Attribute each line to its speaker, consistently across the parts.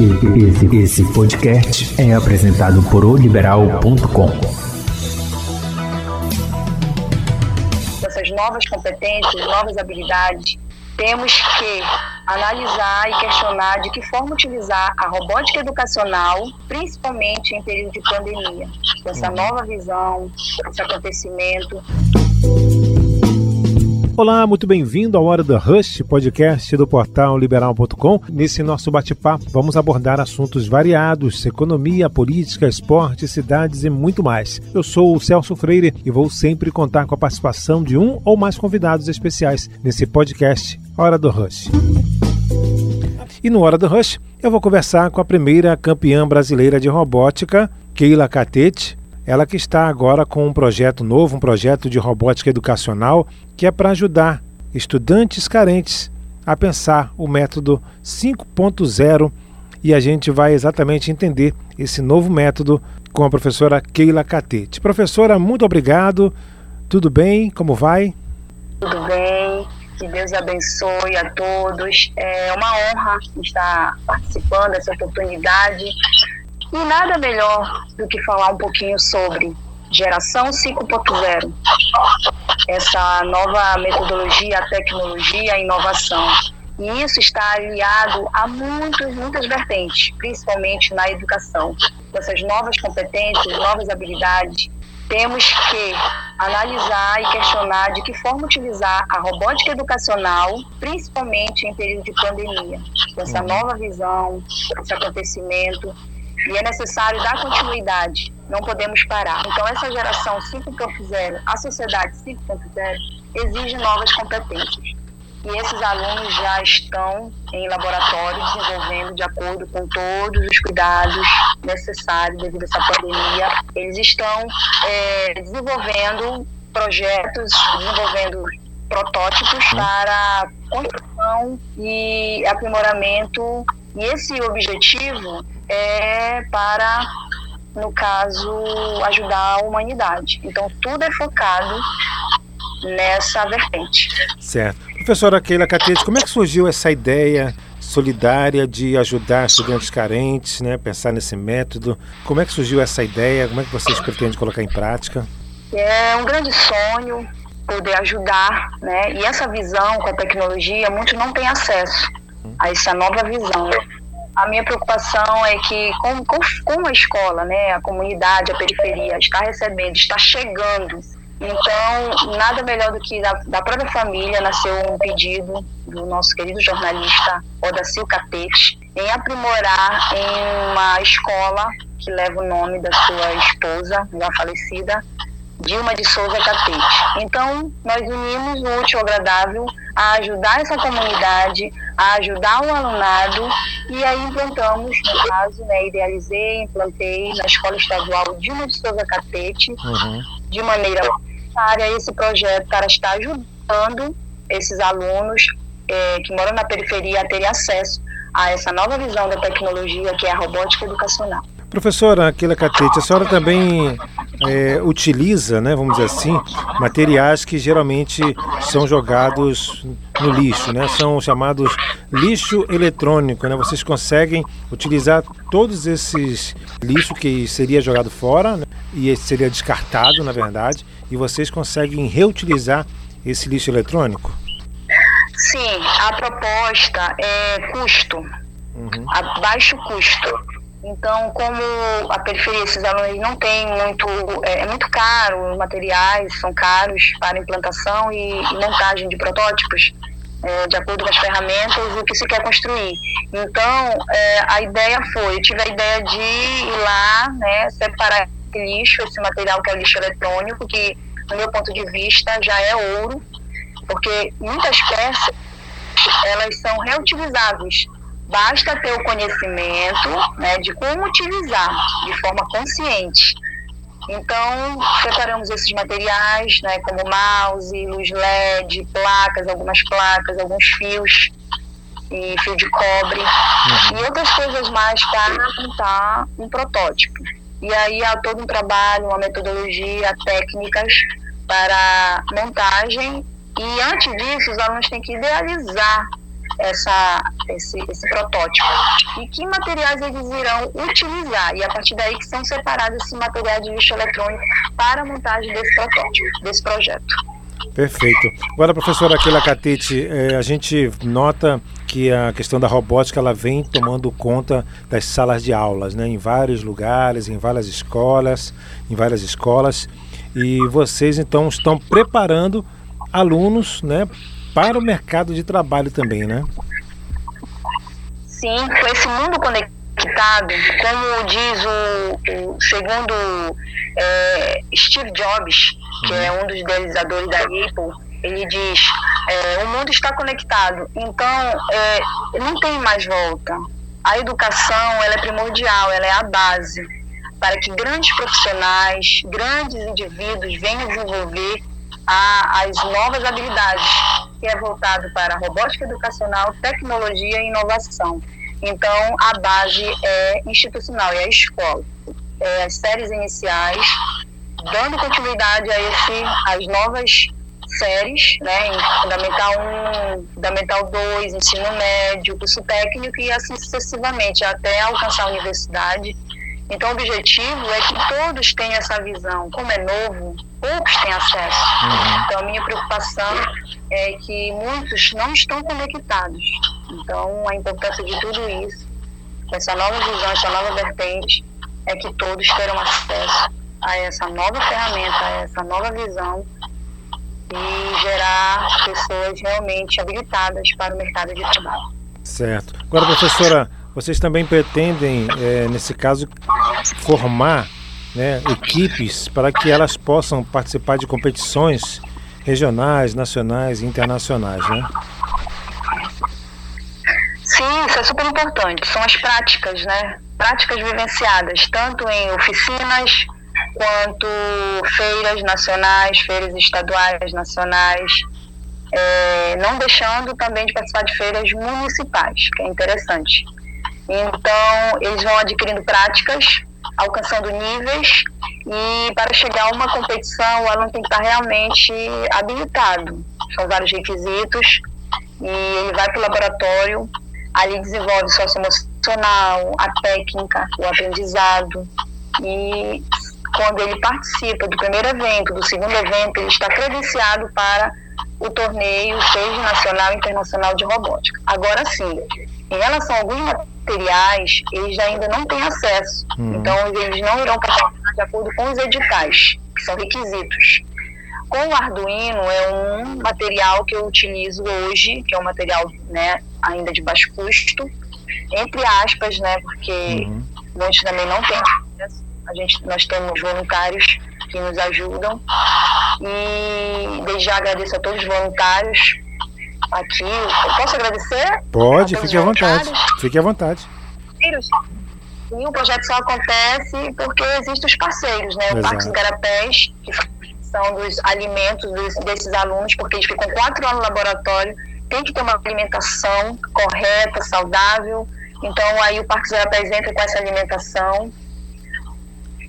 Speaker 1: Esse, esse podcast é apresentado por oliberal.com.
Speaker 2: Essas novas competências, novas habilidades, temos que analisar e questionar de que forma utilizar a robótica educacional, principalmente em período de pandemia. Essa nova visão, esse acontecimento.
Speaker 3: Olá, muito bem-vindo à Hora do Rush, podcast do portal liberal.com. Nesse nosso bate-papo, vamos abordar assuntos variados: economia, política, esporte, cidades e muito mais. Eu sou o Celso Freire e vou sempre contar com a participação de um ou mais convidados especiais nesse podcast Hora do Rush. E no Hora do Rush, eu vou conversar com a primeira campeã brasileira de robótica, Keila Catete, ela que está agora com um projeto novo, um projeto de robótica educacional, que é para ajudar estudantes carentes a pensar o método 5.0 e a gente vai exatamente entender esse novo método com a professora Keila Catete. Professora, muito obrigado. Tudo bem? Como vai?
Speaker 2: Tudo bem. Que Deus abençoe a todos. É uma honra estar participando dessa oportunidade e nada melhor do que falar um pouquinho sobre geração 5.0, essa nova metodologia, a tecnologia, a inovação. E isso está aliado a muitas, muitas vertentes, principalmente na educação. Essas novas competências, novas habilidades, temos que analisar e questionar de que forma utilizar a robótica educacional, principalmente em período de pandemia. Essa uhum. nova visão, esse acontecimento, e é necessário dar continuidade, não podemos parar. Então, essa geração 5.0, a sociedade 5.0, exige novas competências. E esses alunos já estão em laboratório desenvolvendo de acordo com todos os cuidados necessários devido a essa pandemia. Eles estão é, desenvolvendo projetos, desenvolvendo protótipos para construção e aprimoramento. E esse objetivo é para, no caso, ajudar a humanidade. Então, tudo é focado nessa vertente.
Speaker 3: Certo. Professora Keila Catete, como é que surgiu essa ideia solidária de ajudar estudantes carentes, né? Pensar nesse método. Como é que surgiu essa ideia? Como é que vocês pretendem colocar em prática?
Speaker 2: É um grande sonho poder ajudar, né? E essa visão com a tecnologia, muitos não têm acesso a essa nova visão a minha preocupação é que, como, como a escola, né, a comunidade, a periferia está recebendo, está chegando, então nada melhor do que da, da própria família nasceu um pedido do nosso querido jornalista Odacil Catete em aprimorar em uma escola que leva o nome da sua esposa, já falecida, Dilma de Souza Catete. Então, nós unimos o útil ao agradável a ajudar essa comunidade, a ajudar o alunado, e aí implantamos, no caso, né, idealizei, implantei na Escola Estadual Dilma de Souza Catete, uhum. de maneira necessária, esse projeto para estar ajudando esses alunos é, que moram na periferia a terem acesso a essa nova visão da tecnologia que é a robótica educacional.
Speaker 3: Professora Aquila Catete, a senhora também é, utiliza, né, vamos dizer assim, materiais que geralmente são jogados no lixo, né? São chamados lixo eletrônico, né? Vocês conseguem utilizar todos esses lixo que seria jogado fora né? e seria descartado, na verdade, e vocês conseguem reutilizar esse lixo eletrônico?
Speaker 2: Sim, a proposta é custo, uhum. a baixo custo. Então, como a periferia, esses alunos não têm muito, é, é, muito caro, os materiais são caros para implantação e, e montagem de protótipos, é, de acordo com as ferramentas e o que se quer construir. Então, é, a ideia foi, eu tive a ideia de ir lá, né, separar esse lixo, esse material que é o lixo eletrônico, que, no meu ponto de vista, já é ouro, porque muitas peças, elas são reutilizáveis, Basta ter o conhecimento né, de como utilizar de forma consciente. Então, separamos esses materiais, né, como mouse, luz LED, placas, algumas placas, alguns fios e fio de cobre uhum. e outras coisas mais para montar um protótipo. E aí há todo um trabalho, uma metodologia, técnicas para montagem e antes disso os alunos têm que idealizar essa, esse, esse protótipo. E que materiais eles irão utilizar? E a partir daí que são separados esses materiais de lixo eletrônico para a montagem desse protótipo, desse projeto.
Speaker 3: Perfeito. Agora, professora Aquila Catete, é, a gente nota que a questão da robótica ela vem tomando conta das salas de aulas, né, em vários lugares, em várias escolas, em várias escolas, e vocês então estão preparando alunos, né, para o mercado de trabalho também, né?
Speaker 2: Sim, com esse mundo conectado, como diz o, o segundo é, Steve Jobs, que é um dos idealizadores da Apple, ele diz: é, o mundo está conectado, então é, não tem mais volta. A educação ela é primordial, ela é a base para que grandes profissionais, grandes indivíduos venham desenvolver a, as novas habilidades, que é voltado para robótica educacional, tecnologia e inovação. Então, a base é institucional, é a escola. É as séries iniciais, dando continuidade a esse, as novas séries, né, em Fundamental 1, Fundamental 2, ensino médio, curso técnico e assim sucessivamente, até alcançar a universidade. Então, o objetivo é que todos tenham essa visão. Como é novo, poucos têm acesso. Uhum. Então, a minha preocupação é que muitos não estão conectados. Então, a importância de tudo isso, essa nova visão, essa nova vertente, é que todos terão acesso a essa nova ferramenta, a essa nova visão e gerar pessoas realmente habilitadas para o mercado de trabalho.
Speaker 3: Certo. Agora, professora, vocês também pretendem, é, nesse caso, formar né, equipes para que elas possam participar de competições regionais, nacionais e internacionais, né?
Speaker 2: Sim, isso é super importante. São as práticas, né? Práticas vivenciadas, tanto em oficinas quanto feiras nacionais, feiras estaduais, nacionais, é, não deixando também de participar de feiras municipais, que é interessante. Então, eles vão adquirindo práticas, alcançando níveis, e para chegar a uma competição, o aluno tem que estar realmente habilitado. São vários requisitos, e ele vai para o laboratório, ali desenvolve o socioemocional, a técnica, o aprendizado, e quando ele participa do primeiro evento, do segundo evento, ele está credenciado para o torneio, seja nacional e internacional de robótica. Agora sim, em relação a alguns materiais, eles ainda não têm acesso. Uhum. Então, eles não irão participar de acordo com os editais, que são requisitos. Com o Arduino, é um material que eu utilizo hoje, que é um material né, ainda de baixo custo, entre aspas, né, porque uhum. muitos também não têm acesso. A gente, nós temos voluntários que nos ajudam. E desde já agradeço a todos os voluntários aqui. Eu posso agradecer?
Speaker 3: Pode, fique à vontade. Fique à vontade.
Speaker 2: E o projeto só acontece porque existem os parceiros, né? O Parque dos Garapés, que são dos alimentos desses alunos, porque eles ficam quatro anos no laboratório, tem que ter uma alimentação correta, saudável. Então aí o Parque dos Garapés entra com essa alimentação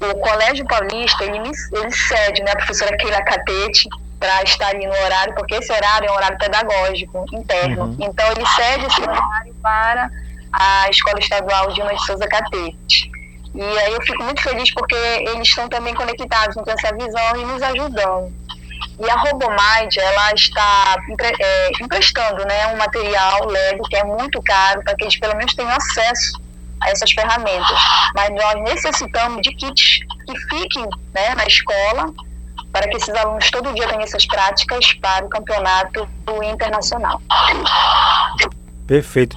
Speaker 2: o Colégio Paulista, ele, ele cede né, a professora Keila Catete para estar ali no horário, porque esse horário é um horário pedagógico interno. Uhum. Então, ele cede esse horário para a Escola Estadual de de Souza Catete. E aí eu fico muito feliz porque eles estão também conectados com essa visão e nos ajudando. E a Robomind, ela está é, emprestando né, um material Lego que é muito caro para que eles pelo menos tenham acesso a essas ferramentas. Mas nós necessitamos de kits que fiquem né, na escola para que esses alunos todo dia tenham essas práticas para o campeonato internacional.
Speaker 3: Perfeito.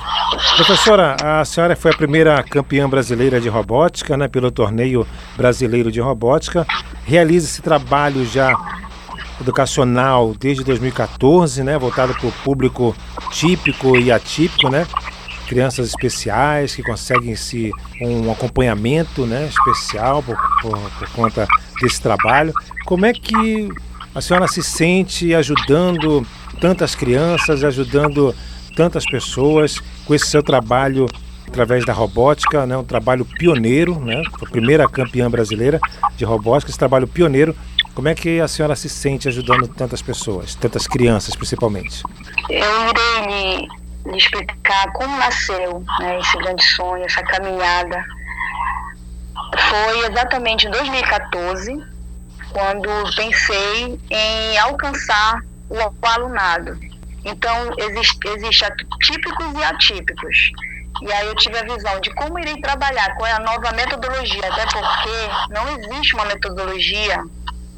Speaker 3: Professora, a senhora foi a primeira campeã brasileira de robótica, né, pelo torneio brasileiro de robótica. Realiza esse trabalho já educacional desde 2014, né, voltado para o público típico e atípico, né? Crianças especiais que conseguem se um acompanhamento né, especial por, por, por conta desse trabalho. Como é que a senhora se sente ajudando tantas crianças, ajudando tantas pessoas com esse seu trabalho através da robótica, né, um trabalho pioneiro, né, a primeira campeã brasileira de robótica, esse trabalho pioneiro. Como é que a senhora se sente ajudando tantas pessoas, tantas crianças principalmente?
Speaker 2: Eu irei lhe explicar como nasceu né, esse grande sonho, essa caminhada. Foi exatamente em 2014, quando pensei em alcançar o alunado. Então, existe, existe típicos e atípicos. E aí eu tive a visão de como irei trabalhar, qual é a nova metodologia, até porque não existe uma metodologia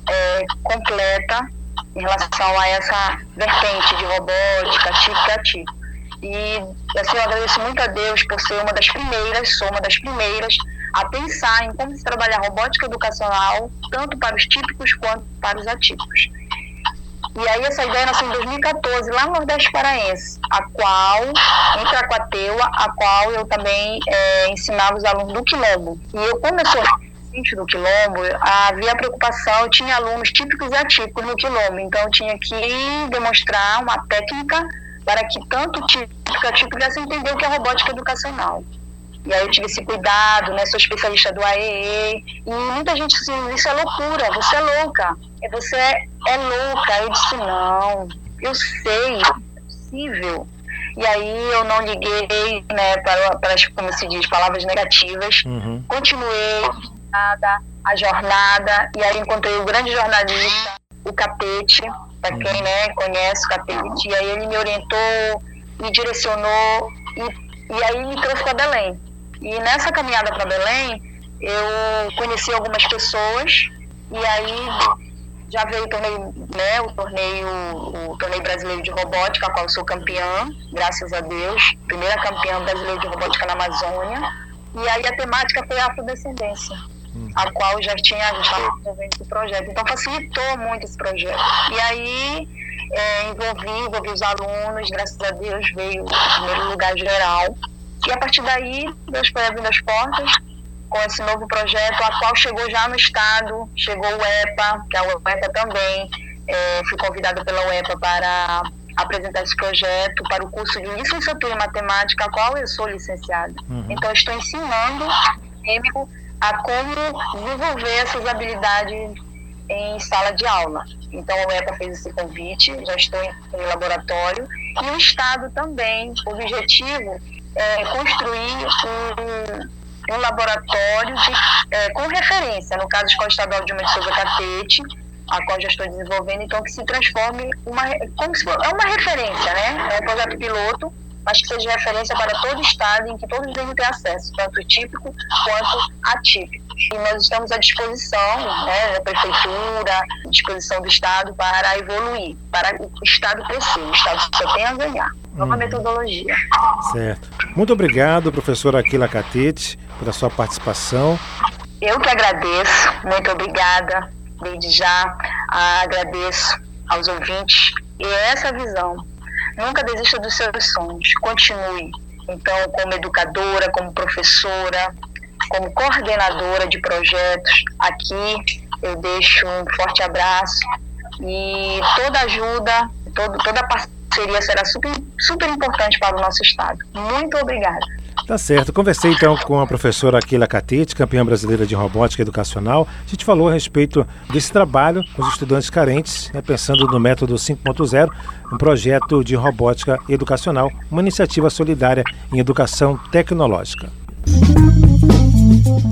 Speaker 2: é, completa em relação a essa vertente de robótica, típica atípica. E assim, eu agradeço muito a Deus por ser uma das primeiras, sou uma das primeiras a pensar em como se trabalhar robótica educacional, tanto para os típicos quanto para os atípicos. E aí essa ideia nasceu em 2014, lá no Nordeste Paraense, a qual, em Tracuateua, a qual eu também é, ensinava os alunos do Quilombo. E eu, como eu sou do Quilombo, havia preocupação, tinha alunos típicos e atípicos no Quilombo, então eu tinha que demonstrar uma técnica para que tanto típico e atípico pudessem entender o que é robótica educacional. E aí eu tive esse cuidado, né? Sou especialista do AEE. E muita gente disse, isso é loucura, você é louca. Você é louca. Eu disse, não, eu sei, é possível. E aí eu não liguei, né, para, para as, como se diz, palavras negativas. Uhum. Continuei a, a jornada. E aí encontrei o grande jornalista, o Capete, para quem né, conhece o Capete. E aí ele me orientou, me direcionou e, e aí me trouxe para Belém. E nessa caminhada para Belém, eu conheci algumas pessoas e aí já veio o torneio, né, o torneio, o torneio brasileiro de robótica, a qual eu sou campeã, graças a Deus, primeira campeã brasileira de robótica na Amazônia. E aí a temática foi a afrodescendência. A qual já tinha já desenvolvendo esse projeto. Então facilitou muito esse projeto. E aí é, envolvi, envolvi os alunos, graças a Deus veio o primeiro lugar geral. E a partir daí, Deus foi abrindo as portas com esse novo projeto, a qual chegou já no Estado, chegou o EPA, que é a UEPA também, é, fui convidada pela UEPA para apresentar esse projeto para o curso de licenciatura em matemática, a qual eu sou licenciada. Uhum. Então, estou ensinando acadêmico a como desenvolver essas habilidades em sala de aula. Então, a UEPA fez esse convite, já estou em, laboratório, e o Estado também, o objetivo é, construir um, um laboratório de, é, com referência, no caso, Escola Estadual de Uma Souza Catete, a qual já estou desenvolvendo, então que se transforme uma, como se é uma referência, né? É um projeto piloto, mas que seja referência para todo o estado em que todos devem ter acesso, tanto típico quanto atípico. E nós estamos à disposição né, da prefeitura, à disposição do estado para evoluir, para o estado crescer. O estado só tem a ganhar nova uhum. metodologia.
Speaker 3: Certo. Muito obrigado, professora Aquila Catete, pela sua participação.
Speaker 2: Eu que agradeço, muito obrigada. Desde já agradeço aos ouvintes. E é essa visão. Nunca desista dos seus sonhos. Continue. Então, como educadora, como professora, como coordenadora de projetos, aqui eu deixo um forte abraço e toda ajuda, todo, toda parceria será super, super importante para o nosso Estado. Muito obrigada.
Speaker 3: Tá certo. Conversei então com a professora Aquila Catete, campeã brasileira de robótica educacional. A gente falou a respeito desse trabalho com os estudantes carentes, né, pensando no método 5.0, um projeto de robótica educacional, uma iniciativa solidária em educação tecnológica.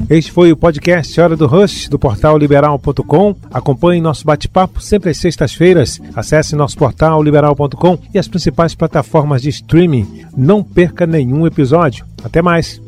Speaker 3: Este foi o podcast Hora do Rush do portal liberal.com. Acompanhe nosso bate-papo sempre às sextas-feiras. Acesse nosso portal liberal.com e as principais plataformas de streaming. Não perca nenhum episódio. Até mais.